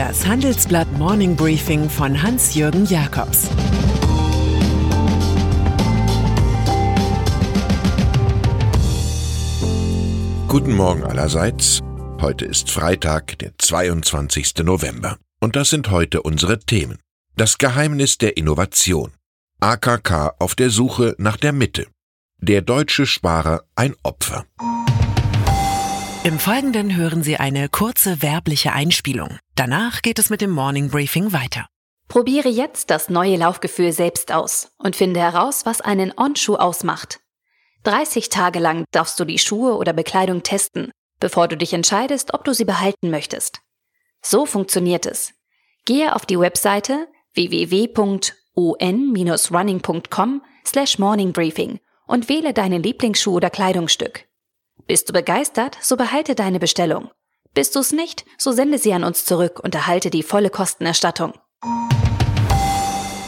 Das Handelsblatt Morning Briefing von Hans-Jürgen Jakobs Guten Morgen allerseits. Heute ist Freitag, der 22. November. Und das sind heute unsere Themen. Das Geheimnis der Innovation. AKK auf der Suche nach der Mitte. Der deutsche Sparer ein Opfer. Im Folgenden hören Sie eine kurze werbliche Einspielung. Danach geht es mit dem Morning Briefing weiter. Probiere jetzt das neue Laufgefühl selbst aus und finde heraus, was einen On-Schuh ausmacht. 30 Tage lang darfst du die Schuhe oder Bekleidung testen, bevor du dich entscheidest, ob du sie behalten möchtest. So funktioniert es. Gehe auf die Webseite www.on-running.com slash morningbriefing und wähle deinen Lieblingsschuh oder Kleidungsstück. Bist du begeistert, so behalte deine Bestellung. Bist du es nicht, so sende sie an uns zurück und erhalte die volle Kostenerstattung.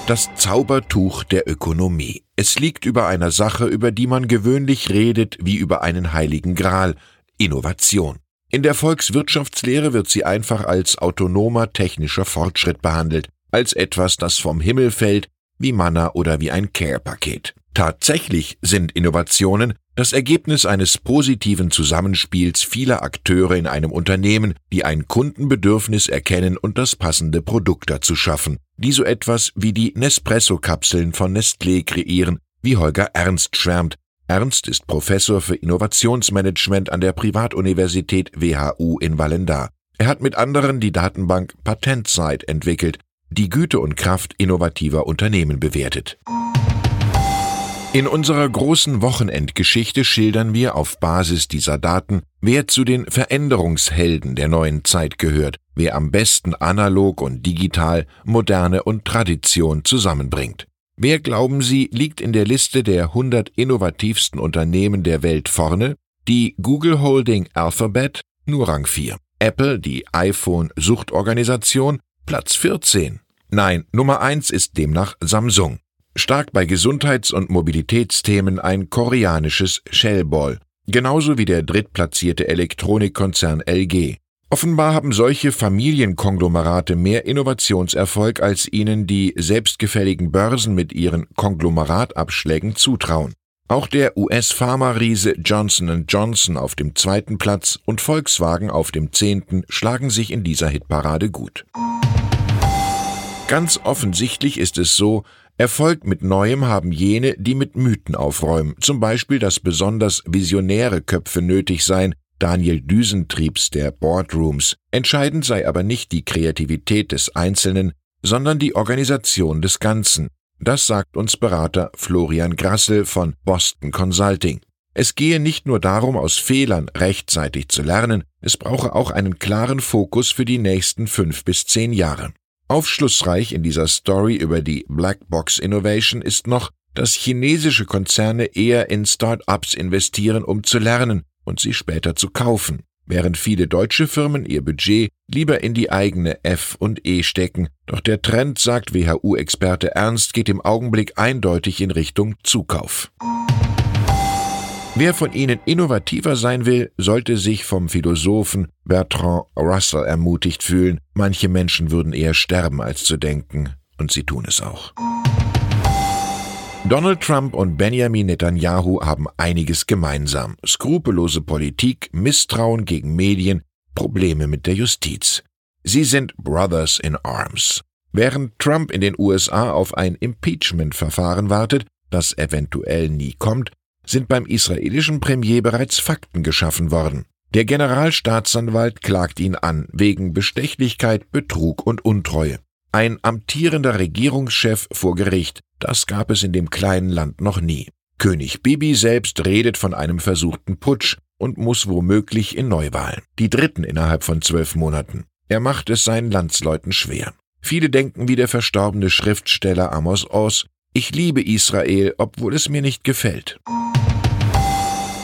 Das Zaubertuch der Ökonomie. Es liegt über einer Sache, über die man gewöhnlich redet wie über einen heiligen Gral, Innovation. In der Volkswirtschaftslehre wird sie einfach als autonomer technischer Fortschritt behandelt, als etwas, das vom Himmel fällt, wie Manna oder wie ein Care-Paket. Tatsächlich sind Innovationen das Ergebnis eines positiven Zusammenspiels vieler Akteure in einem Unternehmen, die ein Kundenbedürfnis erkennen und das passende Produkt dazu schaffen, die so etwas wie die Nespresso-Kapseln von Nestlé kreieren, wie Holger Ernst schwärmt. Ernst ist Professor für Innovationsmanagement an der Privatuniversität WHU in Wallendar. Er hat mit anderen die Datenbank PatentSite entwickelt, die Güte und Kraft innovativer Unternehmen bewertet. In unserer großen Wochenendgeschichte schildern wir auf Basis dieser Daten, wer zu den Veränderungshelden der neuen Zeit gehört, wer am besten analog und digital, moderne und Tradition zusammenbringt. Wer glauben Sie liegt in der Liste der 100 innovativsten Unternehmen der Welt vorne? Die Google Holding Alphabet nur Rang 4. Apple, die iPhone-Suchtorganisation, Platz 14. Nein, Nummer 1 ist demnach Samsung. Stark bei Gesundheits- und Mobilitätsthemen ein koreanisches Shellball, genauso wie der drittplatzierte Elektronikkonzern LG. Offenbar haben solche Familienkonglomerate mehr Innovationserfolg, als ihnen die selbstgefälligen Börsen mit ihren Konglomeratabschlägen zutrauen. Auch der US-Pharma-Riese Johnson Johnson auf dem zweiten Platz und Volkswagen auf dem zehnten schlagen sich in dieser Hitparade gut. Ganz offensichtlich ist es so, Erfolg mit Neuem haben jene, die mit Mythen aufräumen, zum Beispiel, dass besonders visionäre Köpfe nötig seien, Daniel Düsentriebs der Boardrooms. Entscheidend sei aber nicht die Kreativität des Einzelnen, sondern die Organisation des Ganzen. Das sagt uns Berater Florian Grassel von Boston Consulting. Es gehe nicht nur darum, aus Fehlern rechtzeitig zu lernen, es brauche auch einen klaren Fokus für die nächsten fünf bis zehn Jahre. Aufschlussreich in dieser Story über die Blackbox Innovation ist noch, dass chinesische Konzerne eher in Start-ups investieren, um zu lernen und sie später zu kaufen, während viele deutsche Firmen ihr Budget lieber in die eigene F und E stecken. Doch der Trend, sagt WHU-Experte Ernst, geht im Augenblick eindeutig in Richtung Zukauf. Wer von Ihnen innovativer sein will, sollte sich vom Philosophen Bertrand Russell ermutigt fühlen. Manche Menschen würden eher sterben, als zu denken, und sie tun es auch. Donald Trump und Benjamin Netanyahu haben einiges gemeinsam. Skrupellose Politik, Misstrauen gegen Medien, Probleme mit der Justiz. Sie sind Brothers in Arms. Während Trump in den USA auf ein Impeachment-Verfahren wartet, das eventuell nie kommt, sind beim israelischen Premier bereits Fakten geschaffen worden. Der Generalstaatsanwalt klagt ihn an wegen Bestechlichkeit, Betrug und Untreue. Ein amtierender Regierungschef vor Gericht, das gab es in dem kleinen Land noch nie. König Bibi selbst redet von einem versuchten Putsch und muss womöglich in Neuwahlen. Die dritten innerhalb von zwölf Monaten. Er macht es seinen Landsleuten schwer. Viele denken wie der verstorbene Schriftsteller Amos Oz, ich liebe Israel, obwohl es mir nicht gefällt.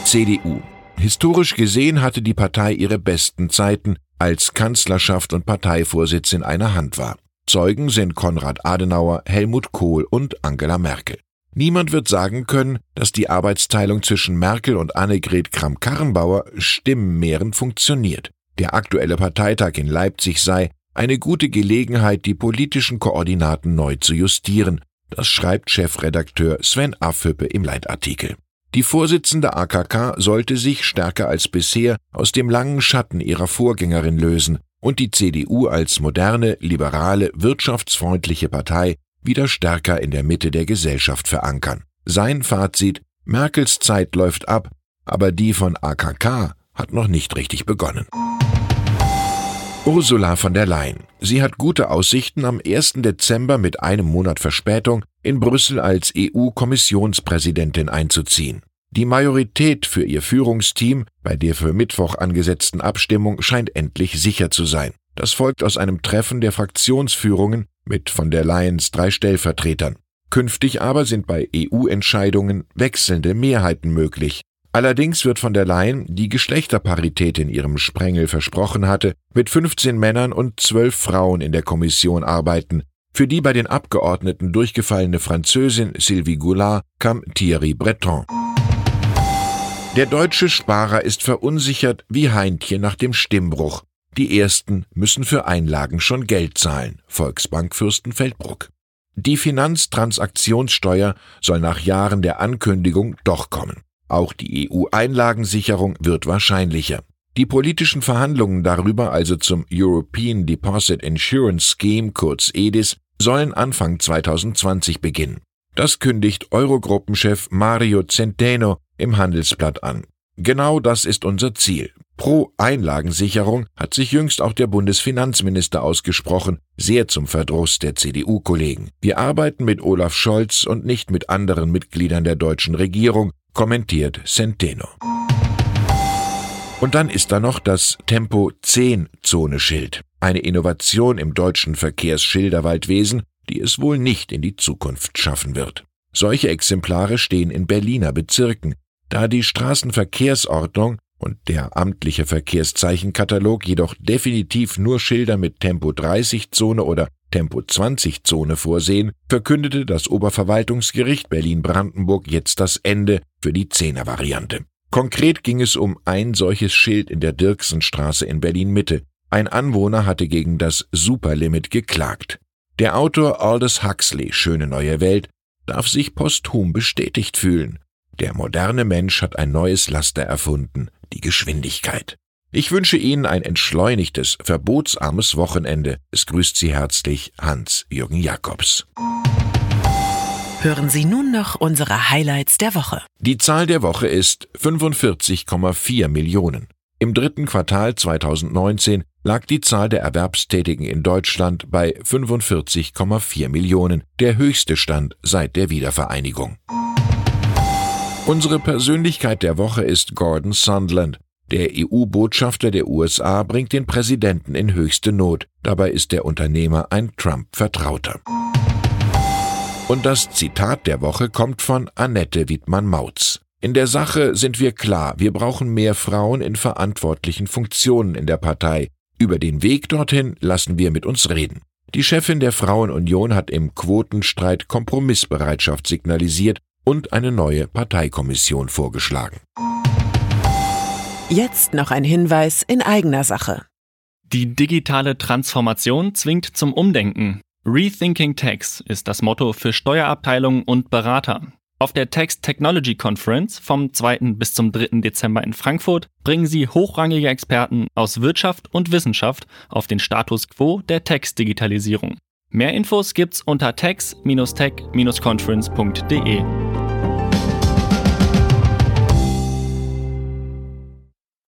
CDU. Historisch gesehen hatte die Partei ihre besten Zeiten, als Kanzlerschaft und Parteivorsitz in einer Hand war. Zeugen sind Konrad Adenauer, Helmut Kohl und Angela Merkel. Niemand wird sagen können, dass die Arbeitsteilung zwischen Merkel und Annegret Kramp-Karrenbauer stimmenmehrend funktioniert. Der aktuelle Parteitag in Leipzig sei eine gute Gelegenheit, die politischen Koordinaten neu zu justieren. Das schreibt Chefredakteur Sven Affüppe im Leitartikel. Die Vorsitzende AKK sollte sich stärker als bisher aus dem langen Schatten ihrer Vorgängerin lösen und die CDU als moderne, liberale, wirtschaftsfreundliche Partei wieder stärker in der Mitte der Gesellschaft verankern. Sein Fazit Merkels Zeit läuft ab, aber die von AKK hat noch nicht richtig begonnen. Ursula von der Leyen. Sie hat gute Aussichten, am 1. Dezember mit einem Monat Verspätung in Brüssel als EU-Kommissionspräsidentin einzuziehen. Die Majorität für ihr Führungsteam bei der für Mittwoch angesetzten Abstimmung scheint endlich sicher zu sein. Das folgt aus einem Treffen der Fraktionsführungen mit von der Leyens drei Stellvertretern. Künftig aber sind bei EU-Entscheidungen wechselnde Mehrheiten möglich. Allerdings wird von der Leyen, die Geschlechterparität in ihrem Sprengel versprochen hatte, mit 15 Männern und 12 Frauen in der Kommission arbeiten. Für die bei den Abgeordneten durchgefallene Französin Sylvie Goulard kam Thierry Breton. Der deutsche Sparer ist verunsichert wie Heintje nach dem Stimmbruch. Die ersten müssen für Einlagen schon Geld zahlen. Volksbank Fürstenfeldbruck. Die Finanztransaktionssteuer soll nach Jahren der Ankündigung doch kommen. Auch die EU-Einlagensicherung wird wahrscheinlicher. Die politischen Verhandlungen darüber, also zum European Deposit Insurance Scheme kurz EDIS, sollen Anfang 2020 beginnen. Das kündigt Eurogruppenchef Mario Centeno im Handelsblatt an. Genau das ist unser Ziel. Pro Einlagensicherung hat sich jüngst auch der Bundesfinanzminister ausgesprochen, sehr zum Verdruss der CDU-Kollegen. Wir arbeiten mit Olaf Scholz und nicht mit anderen Mitgliedern der deutschen Regierung, kommentiert Centeno. Und dann ist da noch das Tempo 10 Zone Schild, eine Innovation im deutschen Verkehrsschilderwaldwesen, die es wohl nicht in die Zukunft schaffen wird. Solche Exemplare stehen in Berliner Bezirken, da die Straßenverkehrsordnung und der amtliche Verkehrszeichenkatalog jedoch definitiv nur Schilder mit Tempo 30 Zone oder Tempo 20 Zone vorsehen, verkündete das Oberverwaltungsgericht Berlin-Brandenburg jetzt das Ende für die Zehner-Variante. Konkret ging es um ein solches Schild in der Dirksenstraße in Berlin-Mitte. Ein Anwohner hatte gegen das Superlimit geklagt. Der Autor Aldous Huxley, Schöne neue Welt, darf sich posthum bestätigt fühlen. Der moderne Mensch hat ein neues Laster erfunden, die Geschwindigkeit. Ich wünsche Ihnen ein entschleunigtes, verbotsarmes Wochenende. Es grüßt Sie herzlich Hans-Jürgen Jakobs. Hören Sie nun noch unsere Highlights der Woche. Die Zahl der Woche ist 45,4 Millionen. Im dritten Quartal 2019 lag die Zahl der Erwerbstätigen in Deutschland bei 45,4 Millionen, der höchste Stand seit der Wiedervereinigung. Unsere Persönlichkeit der Woche ist Gordon Sunderland. Der EU-Botschafter der USA bringt den Präsidenten in höchste Not. Dabei ist der Unternehmer ein Trump-Vertrauter. Und das Zitat der Woche kommt von Annette Wittmann-Mautz. In der Sache sind wir klar, wir brauchen mehr Frauen in verantwortlichen Funktionen in der Partei. Über den Weg dorthin lassen wir mit uns reden. Die Chefin der Frauenunion hat im Quotenstreit Kompromissbereitschaft signalisiert und eine neue Parteikommission vorgeschlagen. Jetzt noch ein Hinweis in eigener Sache. Die digitale Transformation zwingt zum Umdenken. Rethinking Tax ist das Motto für Steuerabteilungen und Berater. Auf der Tax Technology Conference vom 2. bis zum 3. Dezember in Frankfurt bringen sie hochrangige Experten aus Wirtschaft und Wissenschaft auf den Status quo der Tax-Digitalisierung. Mehr Infos gibt's unter tax-tech-conference.de.